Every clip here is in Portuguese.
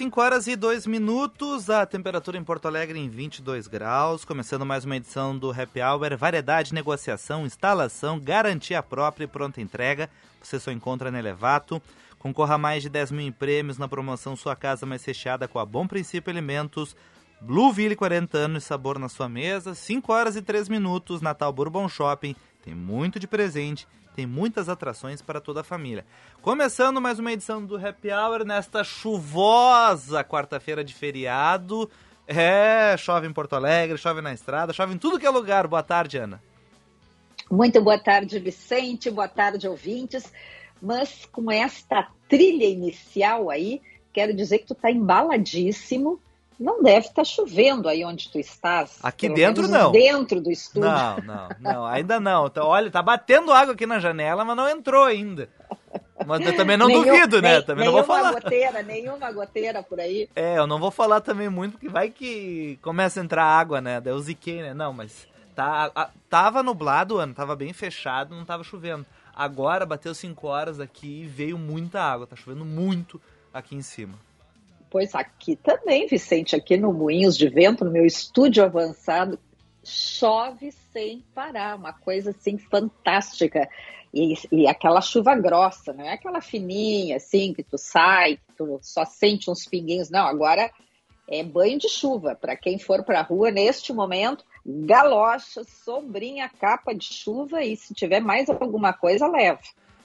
5 horas, 5 horas e 2 minutos, a temperatura em Porto Alegre em 22 graus, começando mais uma edição do Happy Hour, variedade, negociação, instalação, garantia própria e pronta entrega, você só encontra na Elevato. Concorra a mais de 10 mil prêmios na promoção Sua Casa Mais Recheada com a Bom Princípio Alimentos, Blueville 40 anos, sabor na sua mesa, 5 horas e 3 minutos, Natal Bourbon Shopping, tem muito de presente tem muitas atrações para toda a família. Começando mais uma edição do Happy Hour nesta chuvosa quarta-feira de feriado. É, chove em Porto Alegre, chove na estrada, chove em tudo que é lugar. Boa tarde, Ana. Muito boa tarde, Vicente. Boa tarde, ouvintes. Mas com esta trilha inicial aí, quero dizer que tu tá embaladíssimo não deve estar tá chovendo aí onde tu estás. Aqui dentro não. Dentro do estúdio. Não, não, não, ainda não. Então, olha, tá batendo água aqui na janela, mas não entrou ainda. Mas eu também não Nenhum, duvido, né? Nem, também não vou falar. goteira, nenhuma goteira por aí. É, eu não vou falar também muito, porque vai que começa a entrar água, né? Daí eu ziquei, né? Não, mas tá, a, tava nublado, ano, tava bem fechado, não tava chovendo. Agora bateu 5 horas aqui e veio muita água, tá chovendo muito aqui em cima. Pois aqui também, Vicente, aqui no Moinhos de Vento, no meu estúdio avançado, chove sem parar, uma coisa assim fantástica. E, e, aquela chuva grossa, não é aquela fininha assim que tu sai, que tu só sente uns pinguinhos, não. Agora é banho de chuva. Para quem for para a rua neste momento, galocha, sombrinha, capa de chuva e se tiver mais alguma coisa, leva.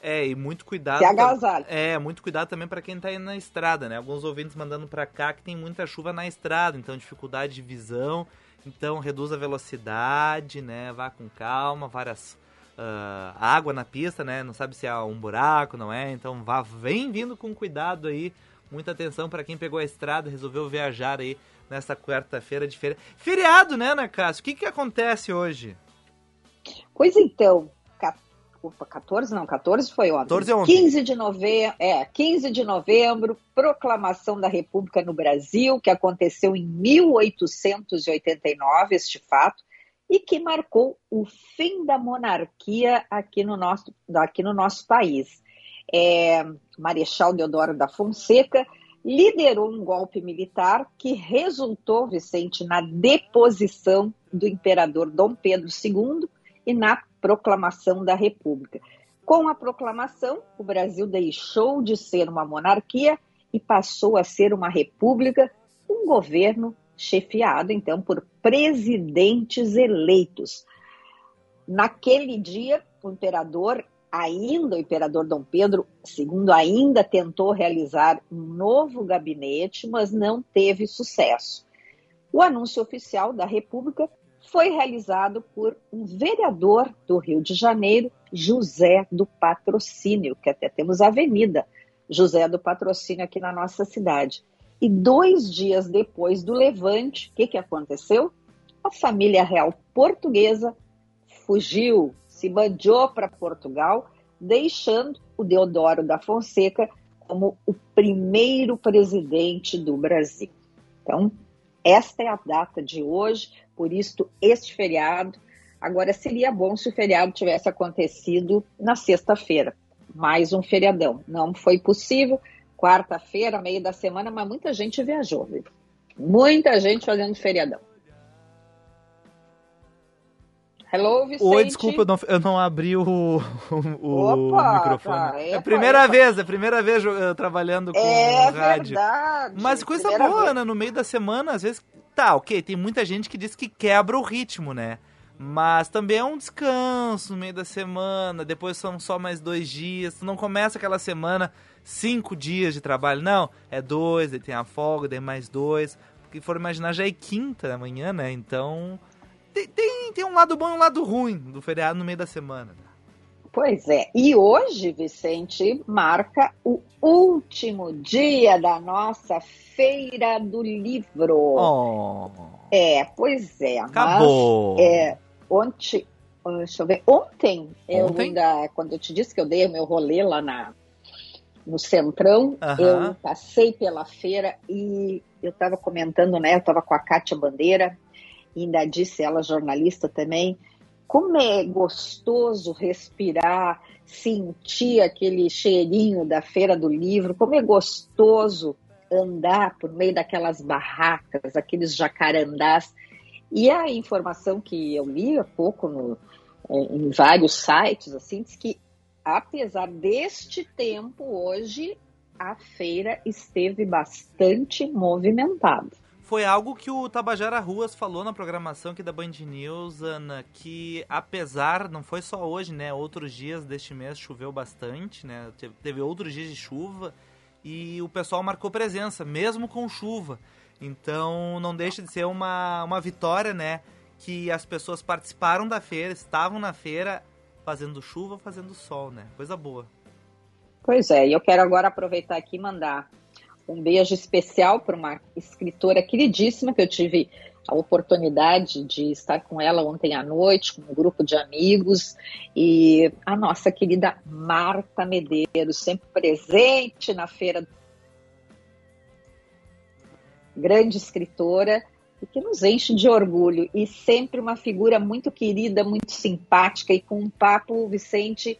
É, e muito cuidado. Se agasalho. É, muito cuidado também para quem tá indo na estrada, né? Alguns ouvintes mandando para cá que tem muita chuva na estrada, então dificuldade de visão. Então reduz a velocidade, né? Vá com calma, várias uh, água na pista, né? Não sabe se há um buraco, não é? Então vá, vem vindo com cuidado aí. Muita atenção para quem pegou a estrada, resolveu viajar aí nesta quarta-feira de feira. Feriado, né, Ana Cássio? O que que acontece hoje? Pois então, desculpa, 14 não, 14 foi ontem. 14 é ontem. 15 de novembro, é, 15 de novembro, proclamação da República no Brasil, que aconteceu em 1889, este fato, e que marcou o fim da monarquia aqui no nosso, aqui no nosso país. É, Marechal Deodoro da Fonseca liderou um golpe militar que resultou, Vicente, na deposição do imperador Dom Pedro II e na proclamação da República. Com a proclamação, o Brasil deixou de ser uma monarquia e passou a ser uma república, um governo chefiado então por presidentes eleitos. Naquele dia, o imperador, ainda o imperador Dom Pedro II, ainda tentou realizar um novo gabinete, mas não teve sucesso. O anúncio oficial da República foi realizado por um vereador do Rio de Janeiro, José do Patrocínio, que até temos a avenida José do Patrocínio aqui na nossa cidade. E dois dias depois do levante, o que, que aconteceu? A família real portuguesa fugiu, se bandiou para Portugal, deixando o Deodoro da Fonseca como o primeiro presidente do Brasil. Então, esta é a data de hoje, por isso este feriado. Agora seria bom se o feriado tivesse acontecido na sexta-feira, mais um feriadão. Não foi possível. Quarta-feira, meio da semana, mas muita gente viajou, viu? Muita gente fazendo feriadão. Hello, Vicente. Oi, desculpa, eu não, eu não abri o, o, Opa, microfone. Cara, é a primeira epa. vez, é a primeira vez eu, trabalhando com é rádio. Verdade, Mas coisa boa, vez. né? No meio da semana, às vezes. Tá, ok, tem muita gente que diz que quebra o ritmo, né? Mas também é um descanso no meio da semana, depois são só mais dois dias. Tu não começa aquela semana cinco dias de trabalho, não. É dois, aí tem a folga, daí mais dois. Porque for imaginar, já é quinta da manhã, né? Então tem, tem, tem um lado bom e um lado ruim do feriado no meio da semana. Pois é. E hoje, Vicente, marca o último dia da nossa Feira do Livro. Oh. É, pois é. Acabou. Mas, é, ontem, deixa eu ver, ontem, ontem, eu ainda, quando eu te disse que eu dei o meu rolê lá na, no Centrão, eu passei pela feira e eu estava comentando, né, eu estava com a Kátia Bandeira, ainda disse ela, jornalista também, como é gostoso respirar, sentir aquele cheirinho da feira do livro, como é gostoso andar por meio daquelas barracas, aqueles jacarandás, e a informação que eu li há pouco no, é, em vários sites, assim, diz que apesar deste tempo, hoje a feira esteve bastante movimentada. Foi algo que o Tabajara Ruas falou na programação aqui da Band News, Ana, que apesar, não foi só hoje, né? Outros dias deste mês choveu bastante, né? Teve outros dias de chuva e o pessoal marcou presença, mesmo com chuva. Então não deixa de ser uma, uma vitória, né? Que as pessoas participaram da feira, estavam na feira, fazendo chuva, fazendo sol, né? Coisa boa. Pois é, e eu quero agora aproveitar aqui e mandar um beijo especial para uma escritora queridíssima que eu tive a oportunidade de estar com ela ontem à noite, com um grupo de amigos, e a nossa querida Marta Medeiros, sempre presente na feira. Grande escritora e que nos enche de orgulho, e sempre uma figura muito querida, muito simpática e com um papo, Vicente,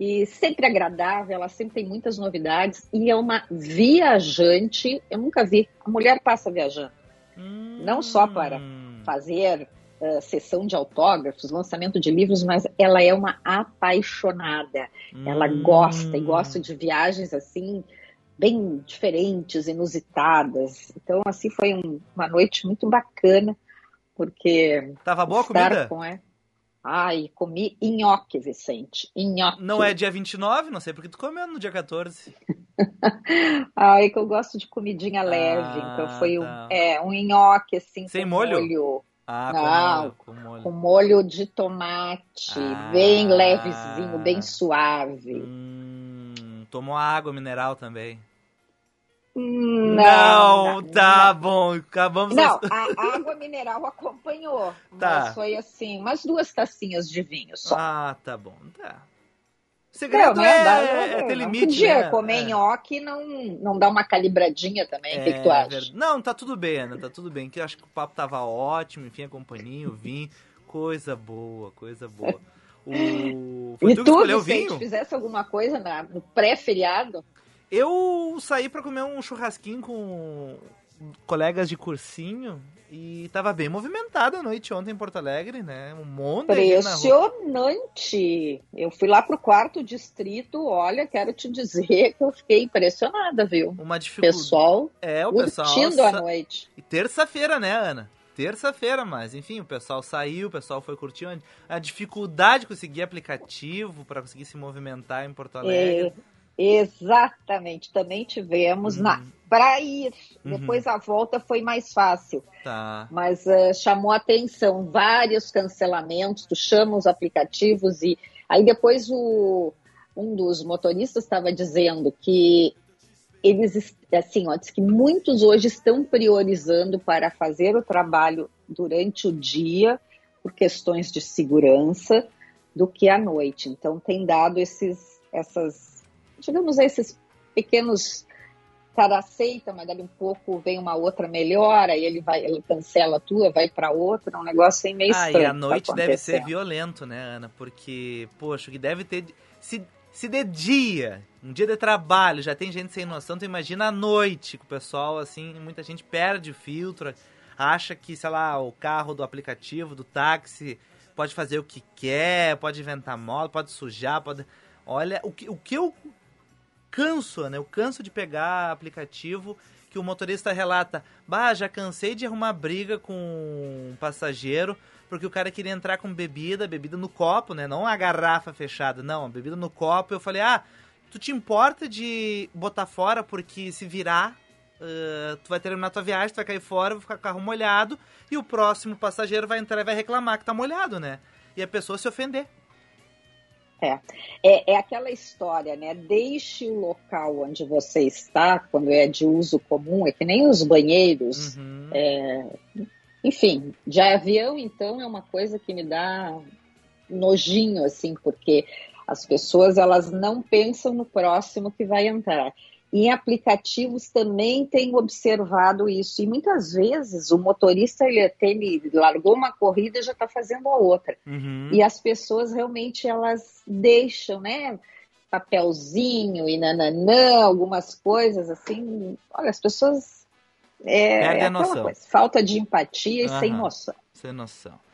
e sempre agradável, ela sempre tem muitas novidades e é uma viajante. Eu nunca vi. A mulher passa viajando. Hum. Não só para fazer uh, sessão de autógrafos, lançamento de livros, mas ela é uma apaixonada. Hum. Ela gosta e gosta de viagens assim bem diferentes, inusitadas. Então, assim, foi um, uma noite muito bacana, porque... Tava boa a comida? Com, é, Ai, comi nhoque, Vicente. Nhoque. Não é dia 29? Não sei porque tu comeu no dia 14. Ai, que eu gosto de comidinha leve. Ah, então foi tá. um, é, um nhoque, assim, Sem molho? molho. Ah, Não, com molho, com molho. de tomate, ah, bem levezinho, bem suave. Hum, tomou água mineral também. Não, não, tá não. bom. Acabamos. Não, a água mineral acompanhou. Tá. Mas foi assim, umas duas tacinhas de vinho só. Ah, tá bom. Tá. O segredo não, é, dá, é, é ter limite, podia né? comer é. nhoque não, não dá uma calibradinha também, o é, que, que, tu acha? Não, tá tudo bem, Ana, tá tudo bem. Que acho que o papo tava ótimo, enfim, a companhia, o vinho, coisa boa, coisa boa. O... Foi e tu, tu escolheu o vinho? fizesse alguma coisa na, no pré-feriado? Eu saí para comer um churrasquinho com colegas de cursinho e tava bem movimentada a noite ontem em Porto Alegre, né? Um monte Impressionante! Eu fui lá pro quarto distrito, olha, quero te dizer que eu fiquei impressionada, viu? Uma dificuldade. Pessoal, é, o pessoal curtindo a noite. E terça-feira, né, Ana? Terça-feira, mas enfim, o pessoal saiu, o pessoal foi curtindo. A dificuldade de conseguir aplicativo para conseguir se movimentar em Porto Alegre. É Exatamente, também tivemos uhum. na para ir. Uhum. Depois a volta foi mais fácil. Tá. Mas uh, chamou atenção vários cancelamentos. Tu chama os aplicativos e aí depois o um dos motoristas estava dizendo que eles assim, ó, diz que muitos hoje estão priorizando para fazer o trabalho durante o dia por questões de segurança do que à noite. Então tem dado esses essas digamos, esses pequenos cara aceita, mas dali um pouco vem uma outra melhora e ele vai, ele cancela a tua, vai para outra, é um negócio assim meio estranho. Ah, e a noite tá deve ser violento, né, Ana? Porque, poxa, o que deve ter se se de dia, um dia de trabalho, já tem gente sem noção, tu imagina a noite, que o pessoal assim, muita gente perde o filtro, acha que, sei lá, o carro do aplicativo, do táxi pode fazer o que quer, pode inventar moda, pode sujar, pode. Olha, o que, o que eu canso, né? Eu canso de pegar aplicativo que o motorista relata: Bah, já cansei de arrumar briga com um passageiro porque o cara queria entrar com bebida, bebida no copo, né? Não a garrafa fechada, não, bebida no copo. Eu falei: Ah, tu te importa de botar fora porque se virar. Uh, tu vai terminar tua viagem, tu vai cair fora, vai ficar com o carro molhado e o próximo passageiro vai entrar e vai reclamar que tá molhado, né? E a pessoa se ofender. É. é. É, aquela história, né? Deixe o local onde você está, quando é de uso comum, é que nem os banheiros. Uhum. É, enfim, de avião, então, é uma coisa que me dá nojinho, assim, porque as pessoas elas não pensam no próximo que vai entrar. Em aplicativos também tenho observado isso. E muitas vezes o motorista ele, ele largou uma corrida e já está fazendo a outra. Uhum. E as pessoas realmente elas deixam, né? Papelzinho e nananã, algumas coisas assim. Olha, as pessoas. É, é a noção. Coisa, falta de empatia e uhum. sem noção. Sem noção.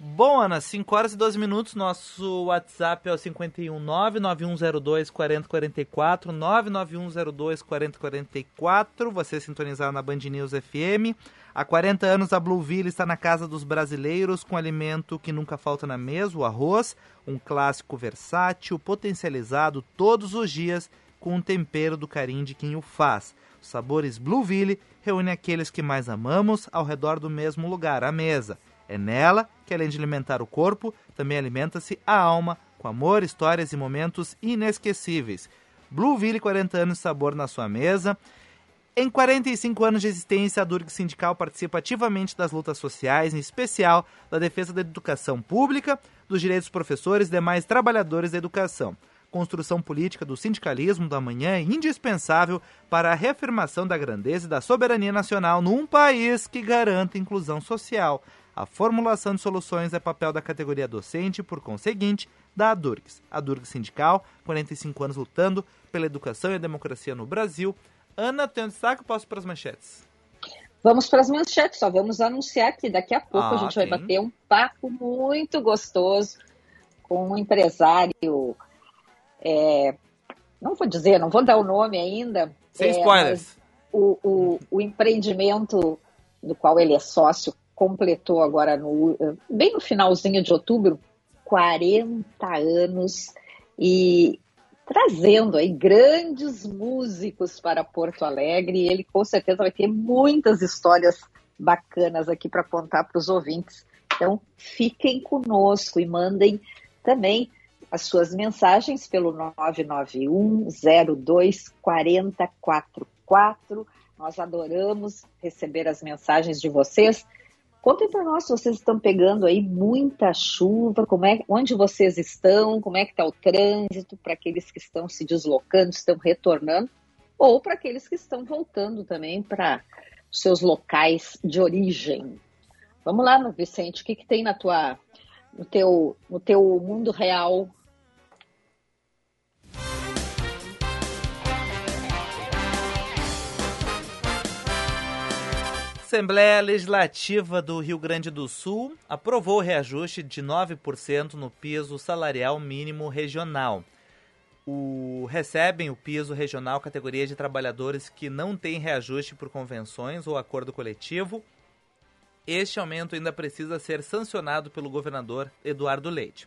Bom, Ana, 5 horas e 12 minutos. Nosso WhatsApp é o 51 99102 4044. 99102 4044. Você sintonizar na Band News FM. Há 40 anos a Blueville está na casa dos brasileiros com alimento que nunca falta na mesa, o arroz, um clássico versátil, potencializado todos os dias com o tempero do carinho de quem o faz. Os sabores Blueville reúnem aqueles que mais amamos ao redor do mesmo lugar, a mesa. É nela que, além de alimentar o corpo, também alimenta-se a alma com amor, histórias e momentos inesquecíveis. Blueville, 40 anos de sabor na sua mesa. Em 45 anos de existência, a Durg Sindical participa ativamente das lutas sociais, em especial da defesa da educação pública, dos direitos dos professores e demais trabalhadores da educação. Construção política do sindicalismo da manhã é indispensável para a reafirmação da grandeza e da soberania nacional num país que garanta inclusão social. A formulação de soluções é papel da categoria docente por conseguinte, da ADURGS. A ADURGS Sindical, 45 anos lutando pela educação e a democracia no Brasil. Ana, tem um destaque ou posso para as manchetes? Vamos para as manchetes, só vamos anunciar que daqui a pouco ah, a gente vai bater um papo muito gostoso com um empresário. É, não vou dizer, não vou dar o nome ainda. Sem é, spoilers. O, o, o empreendimento do qual ele é sócio completou agora no, bem no finalzinho de outubro 40 anos e trazendo aí grandes músicos para Porto Alegre e ele com certeza vai ter muitas histórias bacanas aqui para contar para os ouvintes. Então fiquem conosco e mandem também as suas mensagens pelo 991 02 4044. Nós adoramos receber as mensagens de vocês. Contem para nós se vocês estão pegando aí muita chuva, como é, onde vocês estão, como é que está o trânsito para aqueles que estão se deslocando, estão retornando, ou para aqueles que estão voltando também para seus locais de origem. Vamos lá, Vicente, o que, que tem na tua, no teu, no teu mundo real Assembleia Legislativa do Rio Grande do Sul aprovou o reajuste de 9% no piso salarial mínimo regional. O, recebem o piso regional categoria de trabalhadores que não têm reajuste por convenções ou acordo coletivo. Este aumento ainda precisa ser sancionado pelo governador Eduardo Leite.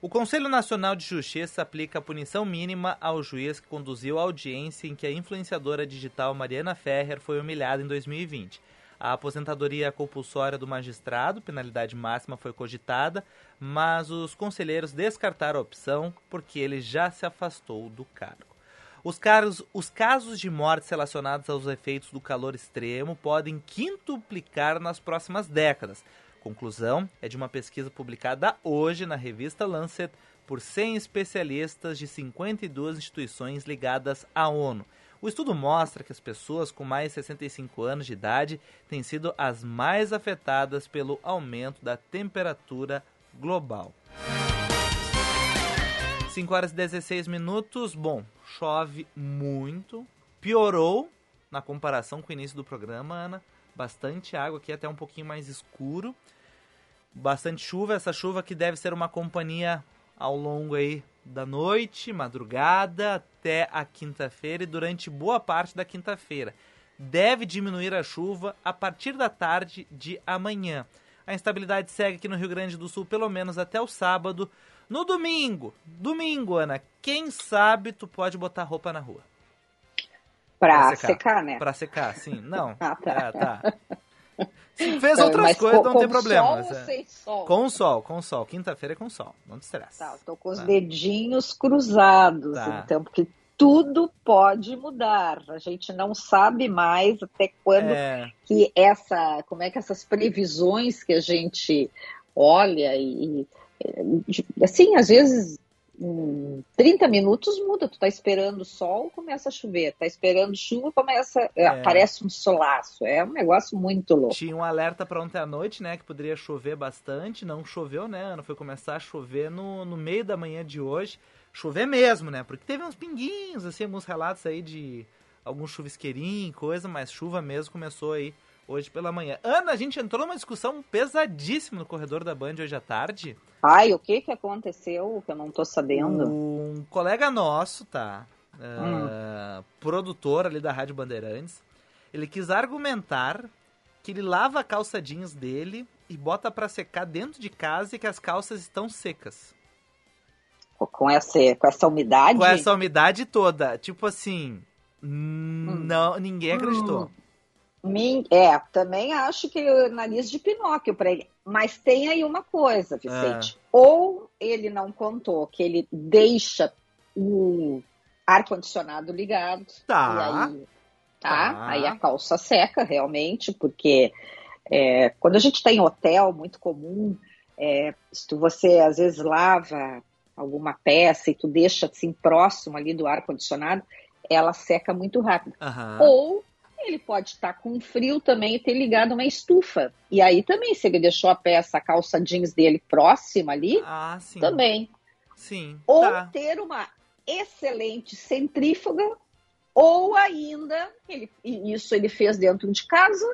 O Conselho Nacional de Justiça aplica a punição mínima ao juiz que conduziu a audiência em que a influenciadora digital Mariana Ferrer foi humilhada em 2020. A aposentadoria compulsória do magistrado, penalidade máxima, foi cogitada, mas os conselheiros descartaram a opção porque ele já se afastou do cargo. Os, caros, os casos de mortes relacionados aos efeitos do calor extremo podem quintuplicar nas próximas décadas. Conclusão é de uma pesquisa publicada hoje na revista Lancet por 100 especialistas de 52 instituições ligadas à ONU. O estudo mostra que as pessoas com mais de 65 anos de idade têm sido as mais afetadas pelo aumento da temperatura global. 5 horas e 16 minutos. Bom, chove muito. Piorou na comparação com o início do programa, Ana. Bastante água aqui, até um pouquinho mais escuro. Bastante chuva, essa chuva que deve ser uma companhia ao longo aí da noite, madrugada até a quinta-feira e durante boa parte da quinta-feira. Deve diminuir a chuva a partir da tarde de amanhã. A instabilidade segue aqui no Rio Grande do Sul pelo menos até o sábado. No domingo, domingo, Ana, quem sabe tu pode botar roupa na rua. Pra, pra secar. secar. né? Pra secar, sim. Não. ah, tá. É, tá. Se fez então, outras coisas, com, não tem problema. Sol é... sol? Com sol, com sol. Quinta-feira é com sol. Não te estressa. Tá, tô com os tá. dedinhos cruzados, tá. então, porque tudo pode mudar. A gente não sabe mais até quando é... que essa, como é que essas previsões que a gente olha e assim, às vezes em 30 minutos muda, tu tá esperando sol, começa a chover, tá esperando chuva, começa, é. aparece um solaço, é um negócio muito louco. Tinha um alerta para ontem à noite, né, que poderia chover bastante, não choveu, né, não foi começar a chover no, no meio da manhã de hoje, chover mesmo, né, porque teve uns pinguinhos, assim, alguns relatos aí de algum chuvisqueirinho, coisa, mas chuva mesmo começou aí hoje pela manhã. Ana, a gente entrou numa discussão pesadíssima no corredor da Band hoje à tarde. Ai, o que que aconteceu que eu não tô sabendo? Um colega nosso, tá? Uh, Produtor ali da Rádio Bandeirantes. Ele quis argumentar que ele lava a calça jeans dele e bota para secar dentro de casa e que as calças estão secas. Com essa, com essa umidade? Com essa umidade toda. Tipo assim, hum. não, ninguém acreditou. Hum. É, também acho que o nariz de Pinóquio para ele. Mas tem aí uma coisa, Vicente. É. Ou ele não contou que ele deixa o ar-condicionado ligado. Tá. E aí, tá, tá. Aí a calça seca, realmente, porque é, quando a gente está em hotel, muito comum, é, se você às vezes lava alguma peça e tu deixa assim próximo ali do ar-condicionado, ela seca muito rápido. Uhum. Ou ele pode estar com frio também e ter ligado uma estufa. E aí também, se ele deixou a peça, a calça jeans dele próxima ali, ah, sim. também. Sim. Ou tá. ter uma excelente centrífuga, ou ainda, ele, isso ele fez dentro de casa,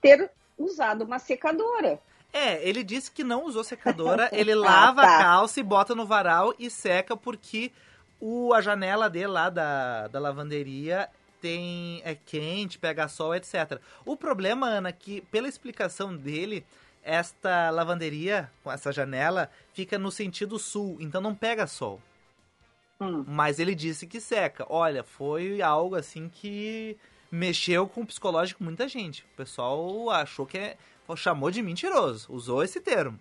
ter usado uma secadora. É, ele disse que não usou secadora, ele lava ah, tá. a calça e bota no varal e seca porque o, a janela dele lá da, da lavanderia tem é quente, pega sol, etc. O problema, Ana, é que pela explicação dele, esta lavanderia com essa janela fica no sentido sul, então não pega sol. Hum. Mas ele disse que seca. Olha, foi algo assim que mexeu com o psicológico muita gente. O pessoal achou que é, chamou de mentiroso, usou esse termo.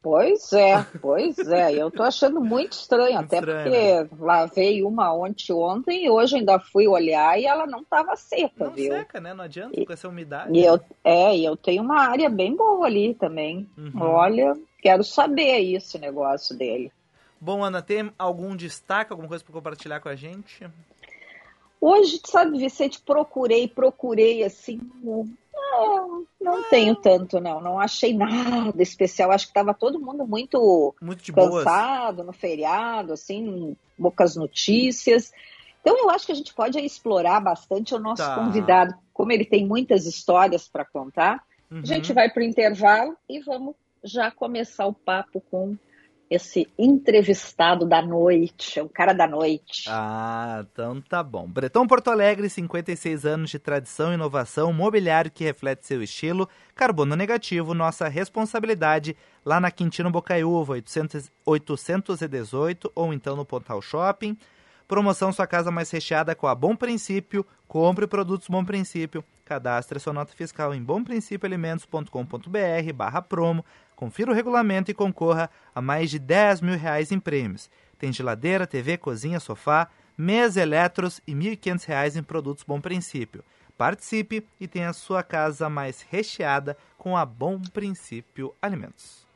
Pois é, pois é. Eu tô achando muito estranho, muito até estranho, porque né? lavei uma ontem ontem e hoje ainda fui olhar e ela não estava seca, não viu? seca, né? Não adianta e, com essa umidade. E eu, é, e eu tenho uma área bem boa ali também. Uhum. Olha, quero saber isso, o negócio dele. Bom, Ana, tem algum destaque, alguma coisa para compartilhar com a gente? Hoje, sabe, Vicente, procurei, procurei assim, não, não tenho tanto, não. Não achei nada especial. Acho que estava todo mundo muito, muito cansado boas. no feriado, assim, poucas notícias. Então eu acho que a gente pode explorar bastante o nosso tá. convidado, como ele tem muitas histórias para contar. Uhum. A gente vai para o intervalo e vamos já começar o papo com esse entrevistado da noite, o cara da noite. Ah, então tá bom. Breton Porto Alegre, 56 anos de tradição e inovação, mobiliário que reflete seu estilo, carbono negativo, nossa responsabilidade, lá na Quintino Bocaiúva, 800, 818 ou então no Pontal Shopping. Promoção Sua Casa Mais Recheada com a Bom Princípio. Compre produtos Bom Princípio. Cadastre sua nota fiscal em bomprincipioalimentos.com.br barra promo. Confira o regulamento e concorra a mais de 10 mil reais em prêmios. Tem geladeira, TV, cozinha, sofá, mesa, eletros e R$ 1.500 em produtos Bom Princípio. Participe e tenha a sua casa mais recheada com a Bom Princípio Alimentos.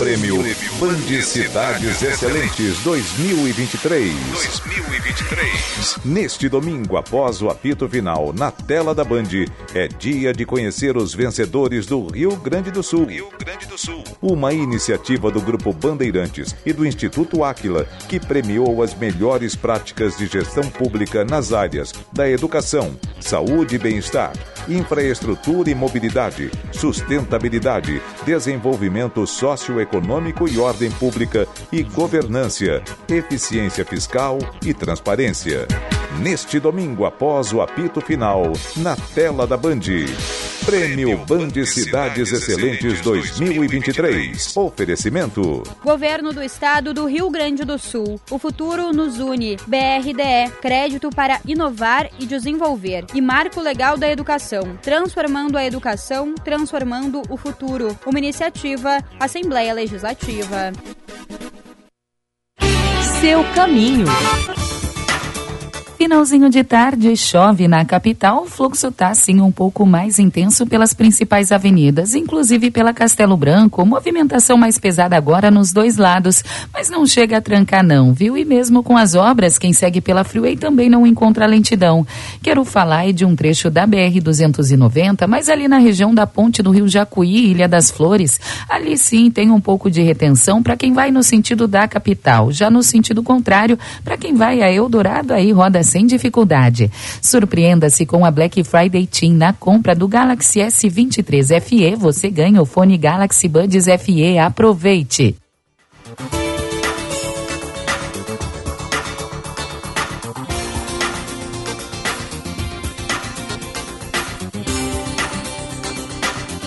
Prêmio. Band Cidades Excelentes 2023. 2023. Neste domingo, após o apito final, na tela da Band, é dia de conhecer os vencedores do Rio Grande do Sul. Rio Grande do Sul. Uma iniciativa do Grupo Bandeirantes e do Instituto Áquila, que premiou as melhores práticas de gestão pública nas áreas da educação, saúde e bem-estar, infraestrutura e mobilidade, sustentabilidade, desenvolvimento socioeconômico e ordem pública e governância, eficiência fiscal e transparência. Neste domingo, após o apito final, na tela da Band. Prêmio Band Cidades Excelentes 2023. Oferecimento: Governo do Estado do Rio Grande do Sul. O futuro nos une. BRDE Crédito para inovar e desenvolver. E Marco Legal da Educação. Transformando a educação, transformando o futuro. Uma iniciativa Assembleia Legislativa. Seu caminho. Finalzinho de tarde, chove na capital. O fluxo está sim um pouco mais intenso pelas principais avenidas, inclusive pela Castelo Branco. Movimentação mais pesada agora nos dois lados, mas não chega a trancar não, viu? E mesmo com as obras, quem segue pela Freeway também não encontra lentidão. Quero falar de um trecho da BR 290, mas ali na região da ponte do Rio Jacuí, Ilha das Flores, ali sim tem um pouco de retenção para quem vai no sentido da capital. Já no sentido contrário, para quem vai a Eldorado, aí roda sem dificuldade. Surpreenda-se com a Black Friday Team na compra do Galaxy S23 FE. Você ganha o fone Galaxy Buds FE. Aproveite!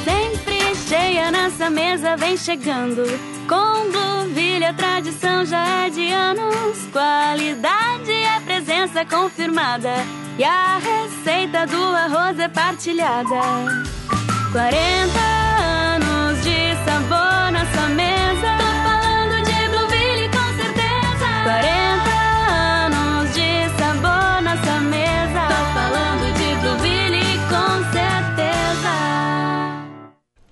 Sempre cheia nossa mesa vem chegando. Com Blueville a tradição já é de anos. Qualidade é presença confirmada. E a receita do arroz é partilhada. 40 anos de sabor nessa mesa.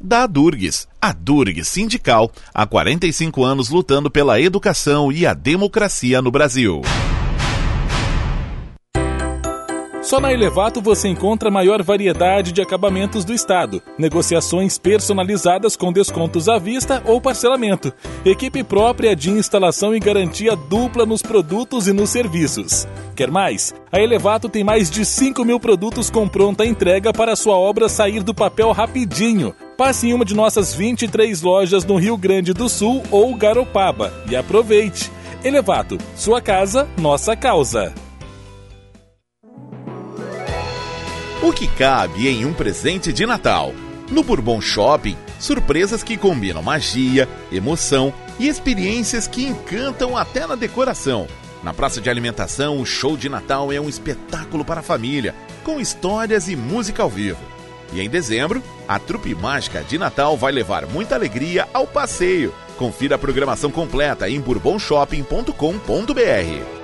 da Durgues, a Durgues Sindical, há 45 anos lutando pela educação e a democracia no Brasil. Só na Elevato você encontra a maior variedade de acabamentos do estado, negociações personalizadas com descontos à vista ou parcelamento, equipe própria de instalação e garantia dupla nos produtos e nos serviços. Quer mais? A Elevato tem mais de 5 mil produtos com pronta entrega para sua obra sair do papel rapidinho. Passe em uma de nossas 23 lojas no Rio Grande do Sul ou Garopaba e aproveite. Elevato, sua casa, nossa causa. O que cabe em um presente de Natal? No Bourbon Shopping, surpresas que combinam magia, emoção e experiências que encantam até na decoração. Na praça de alimentação, o show de Natal é um espetáculo para a família, com histórias e música ao vivo. E em dezembro, a trupe mágica de Natal vai levar muita alegria ao passeio. Confira a programação completa em bourbonshopping.com.br.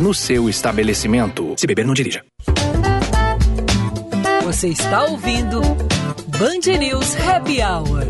no seu estabelecimento. Se beber, não dirija. Você está ouvindo Band News Happy Hour.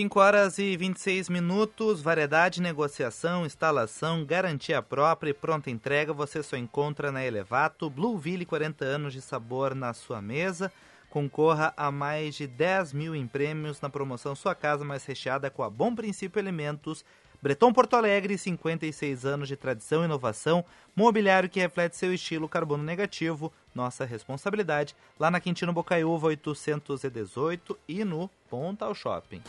5 horas e 26 minutos, variedade, negociação, instalação, garantia própria e pronta entrega você só encontra na Elevato. Blueville, 40 anos de sabor na sua mesa. Concorra a mais de 10 mil em prêmios na promoção Sua Casa Mais Recheada com a Bom Princípio Elementos. Breton Porto Alegre, 56 anos de tradição e inovação, mobiliário que reflete seu estilo carbono negativo, nossa responsabilidade, lá na Quintino Bocaiúva 818 e no Pontal Shopping.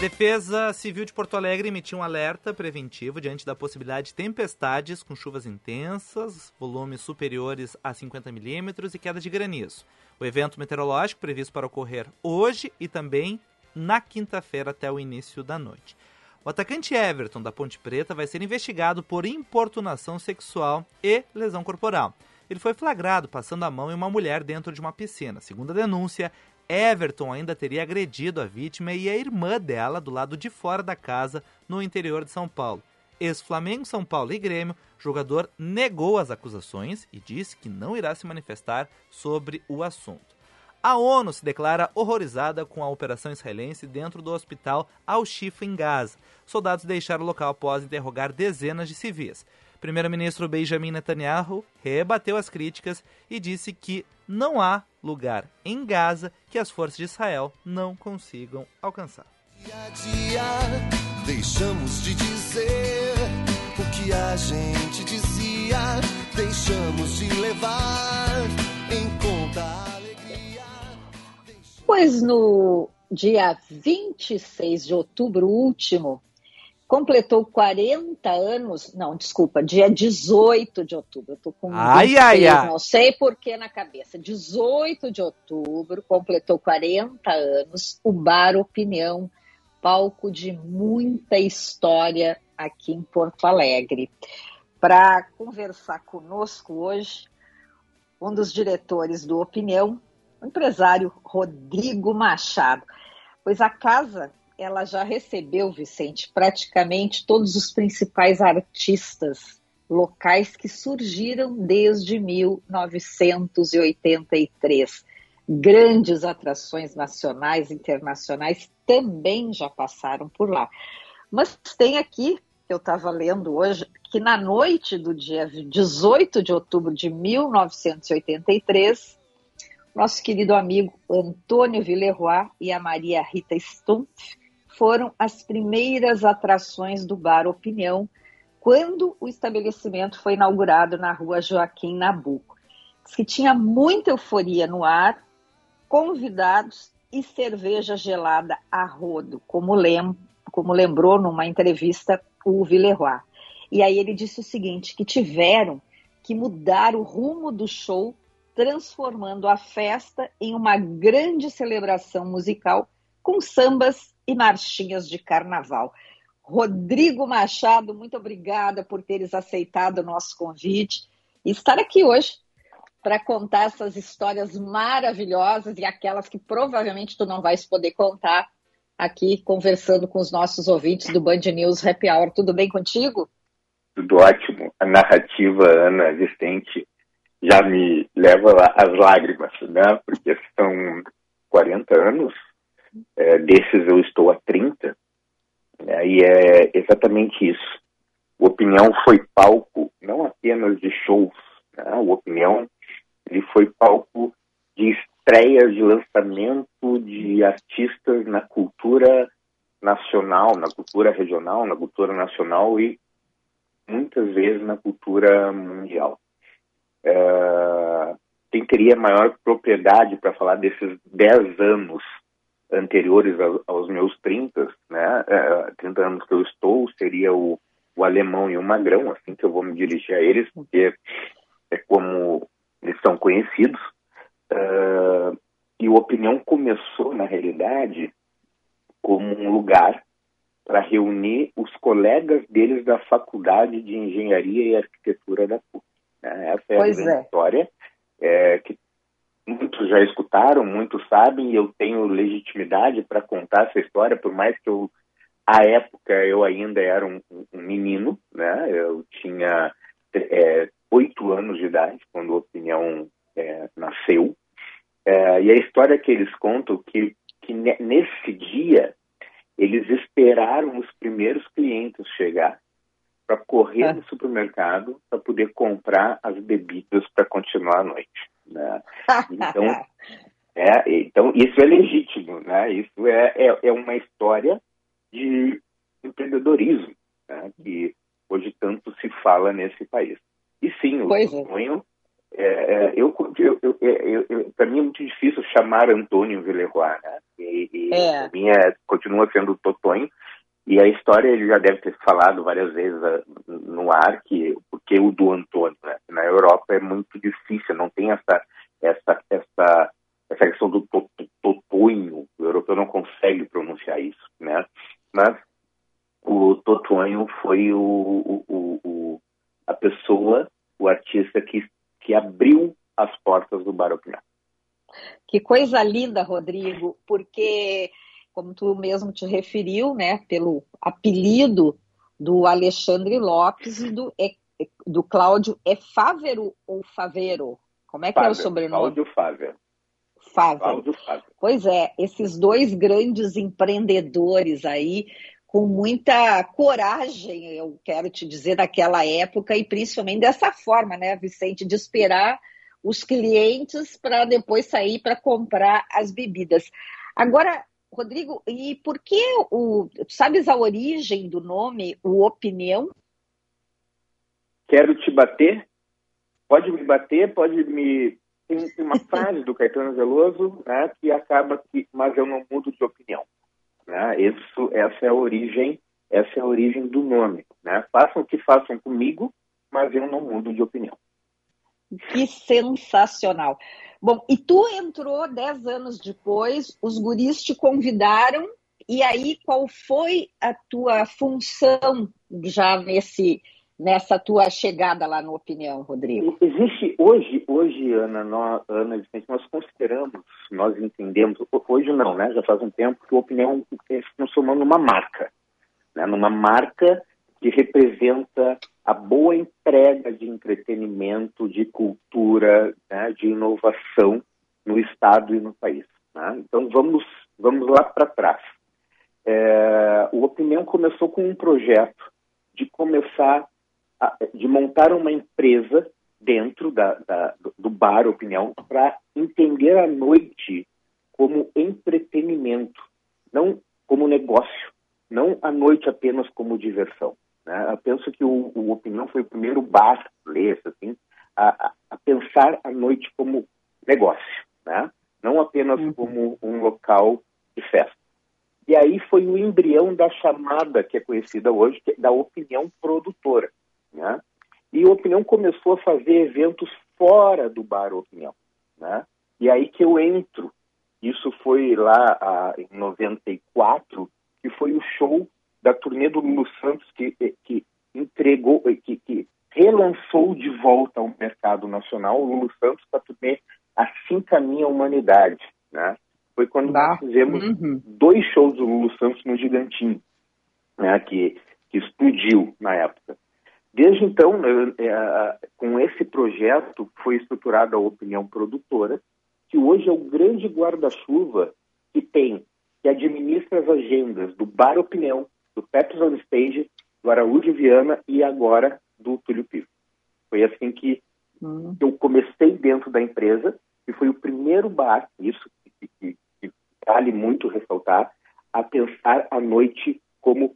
Defesa Civil de Porto Alegre emitiu um alerta preventivo diante da possibilidade de tempestades com chuvas intensas, volumes superiores a 50 milímetros e queda de granizo. O evento meteorológico previsto para ocorrer hoje e também na quinta-feira até o início da noite. O atacante Everton da Ponte Preta vai ser investigado por importunação sexual e lesão corporal. Ele foi flagrado passando a mão em uma mulher dentro de uma piscina. Segundo a denúncia, Everton ainda teria agredido a vítima e a irmã dela do lado de fora da casa, no interior de São Paulo. Ex-Flamengo, São Paulo e Grêmio, jogador negou as acusações e disse que não irá se manifestar sobre o assunto. A ONU se declara horrorizada com a operação israelense dentro do hospital Al-Shifa em Gaza. Soldados deixaram o local após interrogar dezenas de civis. Primeiro-ministro Benjamin Netanyahu rebateu as críticas e disse que não há lugar em Gaza que as forças de Israel não consigam alcançar. Dia a dia, deixamos de dizer o que a gente dizia, deixamos de levar em conta a alegria. Pois no dia 26 de outubro último, completou 40 anos, não, desculpa, dia 18 de outubro, eu tô com ai, 26, ai, ai. não sei por que na cabeça, 18 de outubro, completou 40 anos, o Bar Opinião, palco de muita história aqui em Porto Alegre. Para conversar conosco hoje, um dos diretores do Opinião, o empresário Rodrigo Machado, pois a casa ela já recebeu, Vicente, praticamente todos os principais artistas locais que surgiram desde 1983. Grandes atrações nacionais e internacionais também já passaram por lá. Mas tem aqui, que eu estava lendo hoje, que na noite do dia 18 de outubro de 1983, nosso querido amigo Antônio Villeroy e a Maria Rita Stumpf foram as primeiras atrações do Bar Opinião quando o estabelecimento foi inaugurado na rua Joaquim Nabuco. Diz que tinha muita euforia no ar, convidados e cerveja gelada a rodo, como, lem como lembrou numa entrevista o Villeroy. E aí ele disse o seguinte, que tiveram que mudar o rumo do show, transformando a festa em uma grande celebração musical com sambas e marchinhas de carnaval. Rodrigo Machado, muito obrigada por teres aceitado o nosso convite e estar aqui hoje para contar essas histórias maravilhosas e aquelas que provavelmente tu não vais poder contar aqui conversando com os nossos ouvintes do Band News Happy Hour. Tudo bem contigo? Tudo ótimo. A narrativa, Ana, existente, já me leva às lágrimas, né? Porque são 40 anos é, desses eu estou a 30, né, e é exatamente isso. O Opinião foi palco não apenas de shows, né, o Opinião ele foi palco de estreias, de lançamento de artistas na cultura nacional, na cultura regional, na cultura nacional e muitas vezes na cultura mundial. É, quem teria maior propriedade para falar desses 10 anos anteriores aos meus 30, né, é, 30 anos que eu estou, seria o, o alemão e o magrão, assim que eu vou me dirigir a eles, porque é como eles são conhecidos. Uh, e o Opinião começou, na realidade, como um lugar para reunir os colegas deles da Faculdade de Engenharia e Arquitetura da PUC. Né? Essa é pois a é. história é, que muitos já escutaram, muitos sabem, e eu tenho legitimidade para contar essa história, por mais que eu, à época, eu ainda era um, um menino, né? Eu tinha é, oito anos de idade quando a Opinião é, nasceu. É, e a história que eles contam que, que nesse dia eles esperaram os primeiros clientes chegar para correr é. no supermercado para poder comprar as bebidas para continuar a noite. Né? Então, é, então, isso é legítimo, né? Isso é, é, é uma história de empreendedorismo, né? que hoje tanto se fala nesse país. E sim, o pois é. sonho é, é, eu, eu, eu, eu para mim é muito difícil chamar Antônio Villeroy, né? E, e é. mim é, continua sendo Totonho. E a história ele já deve ter falado várias vezes uh, no ar que porque o do Antônio, né? Na Europa é muito difícil, não tem essa essa essa essa questão do Totonho. O europeu não consegue pronunciar isso, né? Mas o Totonho foi o, o, o a pessoa, o artista que que abriu as portas do Bar Opinião. Que coisa linda, Rodrigo, porque, como tu mesmo te referiu, né, pelo apelido do Alexandre Lopes e do, do Cláudio, é Fávero ou Favero? Como é que é o sobrenome? Cláudio Fávero. Fávero. Pois é, esses dois grandes empreendedores aí, com muita coragem, eu quero te dizer, daquela época e principalmente dessa forma, né, Vicente, de esperar os clientes para depois sair para comprar as bebidas. Agora, Rodrigo, e por que o. Sabes a origem do nome, o Opinião? Quero te bater? Pode me bater, pode me. Tem uma frase do Caetano Veloso né, que acaba que, mas eu não mudo de opinião. Né? Isso, essa é a origem, essa é a origem do nome. Né? Façam o que façam comigo, mas eu não mudo de opinião. Que sensacional. Bom, e tu entrou dez anos depois, os guris te convidaram, e aí qual foi a tua função já nesse nessa tua chegada lá no Opinião, Rodrigo? Existe hoje, hoje, Ana, nós, Ana, nós consideramos, nós entendemos, hoje não, né? Já faz um tempo que o Opinião se transformou numa marca, né? Numa marca que representa a boa entrega de entretenimento, de cultura, né? de inovação no estado e no país. Né? Então vamos vamos lá para trás. É, o Opinião começou com um projeto de começar de montar uma empresa dentro da, da, do bar Opinião para entender a noite como entretenimento, não como negócio, não a noite apenas como diversão. Né? Eu penso que o, o Opinião foi o primeiro bar, lê assim, a, a, pensar a noite como negócio, né? não apenas uhum. como um local de festa. E aí foi o embrião da chamada que é conhecida hoje, é da opinião produtora. Né? E a Opinião começou a fazer eventos fora do Bar Opinião. Né? E aí que eu entro. Isso foi lá a, em 94, que foi o show da turnê do Lulu Santos que, que entregou, que, que relançou de volta ao mercado nacional o Lulu Santos para a turnê Assim Caminha a Humanidade. Né? Foi quando nós fizemos uhum. dois shows do Lulu Santos no Gigantinho, né? que, que explodiu na época. Desde então, é, com esse projeto, foi estruturada a opinião produtora, que hoje é o grande guarda-chuva que tem, que administra as agendas do Bar Opinião, do Peps on Stage, do Araújo Viana e agora do Túlio Pivo. Foi assim que hum. eu comecei dentro da empresa e foi o primeiro bar, isso que, que, que vale muito ressaltar, a pensar a noite como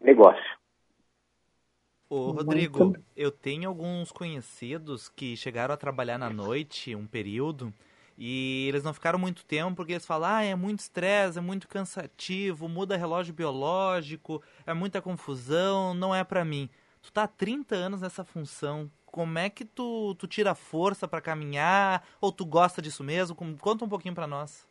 negócio. Ô, Rodrigo, Muito... eu tenho alguns conhecidos que chegaram a trabalhar na noite um período e eles não ficaram muito tempo porque eles falam: ah, é muito estresse, é muito cansativo, muda relógio biológico, é muita confusão, não é para mim. Tu tá há 30 anos nessa função. Como é que tu, tu tira força para caminhar? Ou tu gosta disso mesmo? Conta um pouquinho para nós.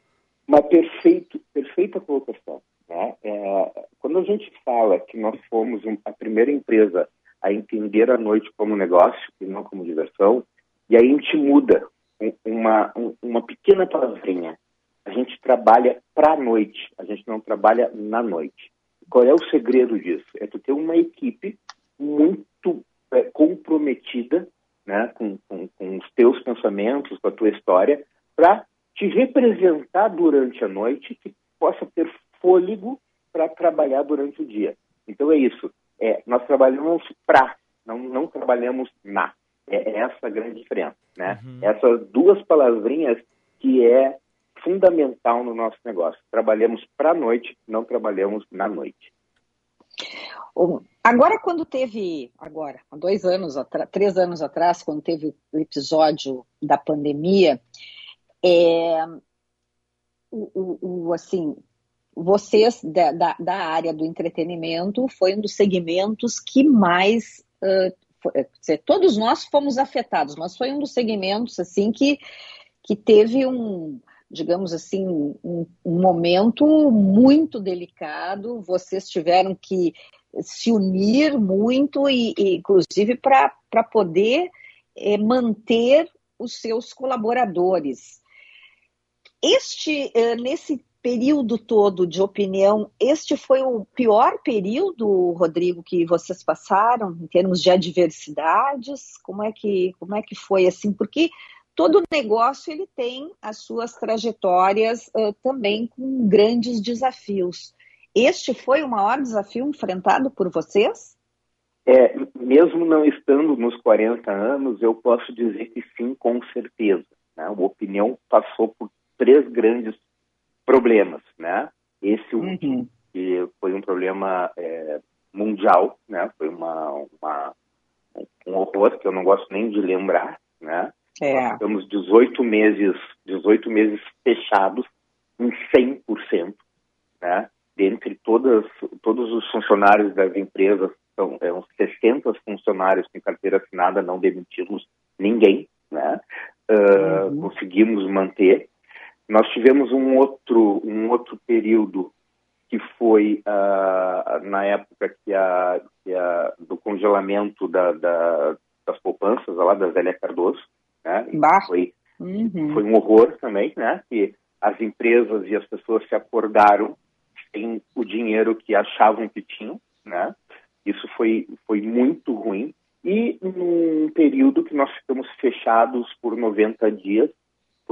Uma perfeito, perfeita colocação. Né? É, quando a gente fala que nós fomos a primeira empresa a entender a noite como negócio e não como diversão. E aí a gente muda uma, uma pequena palavrinha. A gente trabalha para a noite, a gente não trabalha na noite. Qual é o segredo disso? É tu ter uma equipe muito é, comprometida né, com, com, com os teus pensamentos, com a tua história, para te representar durante a noite, que possa ter fôlego para trabalhar durante o dia. Então é isso. É, nós trabalhamos para, não, não trabalhamos na. É essa a grande diferença, né? Uhum. Essas duas palavrinhas que é fundamental no nosso negócio. Trabalhamos para a noite, não trabalhamos na noite. Agora, quando teve, agora, há dois anos, três anos atrás, quando teve o episódio da pandemia, é, o, o, o assim, vocês da, da, da, área do entretenimento foi um dos segmentos que mais uh, foi, dizer, todos nós fomos afetados, mas foi um dos segmentos assim que, que teve um digamos assim um, um momento muito delicado. Vocês tiveram que se unir muito e, e inclusive para poder é, manter os seus colaboradores. Este nesse período todo de opinião, este foi o pior período, Rodrigo, que vocês passaram em termos de adversidades? Como é que, como é que foi assim? Porque todo negócio ele tem as suas trajetórias uh, também com grandes desafios. Este foi o maior desafio enfrentado por vocês? É, mesmo não estando nos 40 anos, eu posso dizer que sim, com certeza. Né? A opinião passou por três grandes problemas, né? Esse uhum. que foi um problema é, mundial, né? Foi uma, uma, um horror que eu não gosto nem de lembrar, né? É. Nós ficamos 18 meses, 18 meses fechados em 100%, né? Dentre todas, todos os funcionários das empresas, são é, uns 60 funcionários com carteira assinada, não demitimos ninguém, né? Uh, uhum. Conseguimos manter, nós tivemos um outro, um outro período que foi uh, na época que a, que a, do congelamento da, da, das poupanças lá da Zélia Cardoso, né? Foi, uhum. foi um horror também, né? Que as empresas e as pessoas se acordaram sem o dinheiro que achavam que tinham, né? Isso foi, foi muito ruim. E num período que nós ficamos fechados por 90 dias,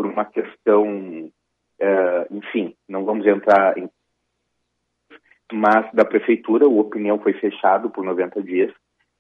por uma questão, uh, enfim, não vamos entrar em. Mas da prefeitura, o opinião foi fechado por 90 dias.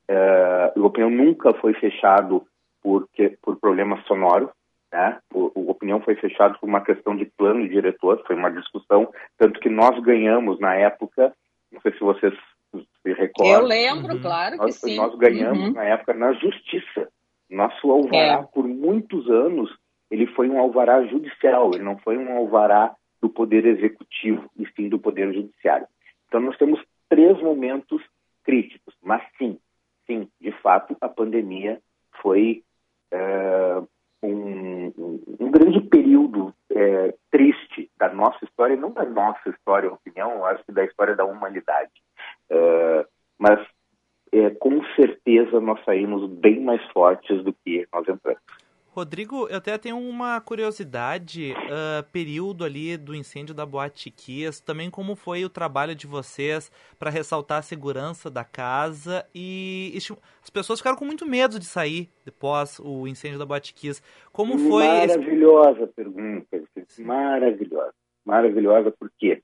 Uh, o opinião nunca foi fechado por, por problemas sonoros. Né? O, o opinião foi fechado por uma questão de plano diretor, foi uma discussão, tanto que nós ganhamos na época, não sei se vocês se recordam. Eu lembro, uhum. claro que nós, sim. Nós ganhamos uhum. na época na justiça. Nosso alvará, é. por muitos anos, ele foi um alvará judicial, ele não foi um alvará do poder executivo, e sim do poder judiciário. Então nós temos três momentos críticos, mas sim, sim, de fato a pandemia foi é, um, um, grande período é, triste da nossa história, não da nossa história, opinião, acho que da história da humanidade. É, mas é, com certeza nós saímos bem mais fortes do que nós entramos. Rodrigo, eu até tenho uma curiosidade, uh, período ali do incêndio da Boate Kiss, também como foi o trabalho de vocês para ressaltar a segurança da casa e, as pessoas ficaram com muito medo de sair depois o incêndio da Boate Kiss. Como foi... Maravilhosa esse... pergunta, maravilhosa, maravilhosa porque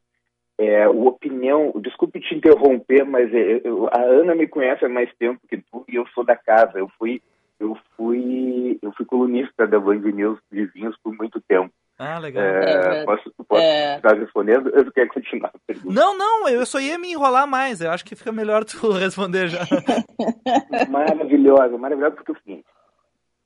é, o opinião, desculpe te interromper, mas é, eu, a Ana me conhece há mais tempo que tu e eu sou da casa, eu fui eu fui eu fui colunista da Band News de vinhos por muito tempo. Ah, legal. É, é, posso posso é... estar respondendo? Eu quero continuar a pergunta. Não, não, eu só ia me enrolar mais. Eu acho que fica melhor tu responder já. maravilhosa, maravilhosa, porque é o seguinte,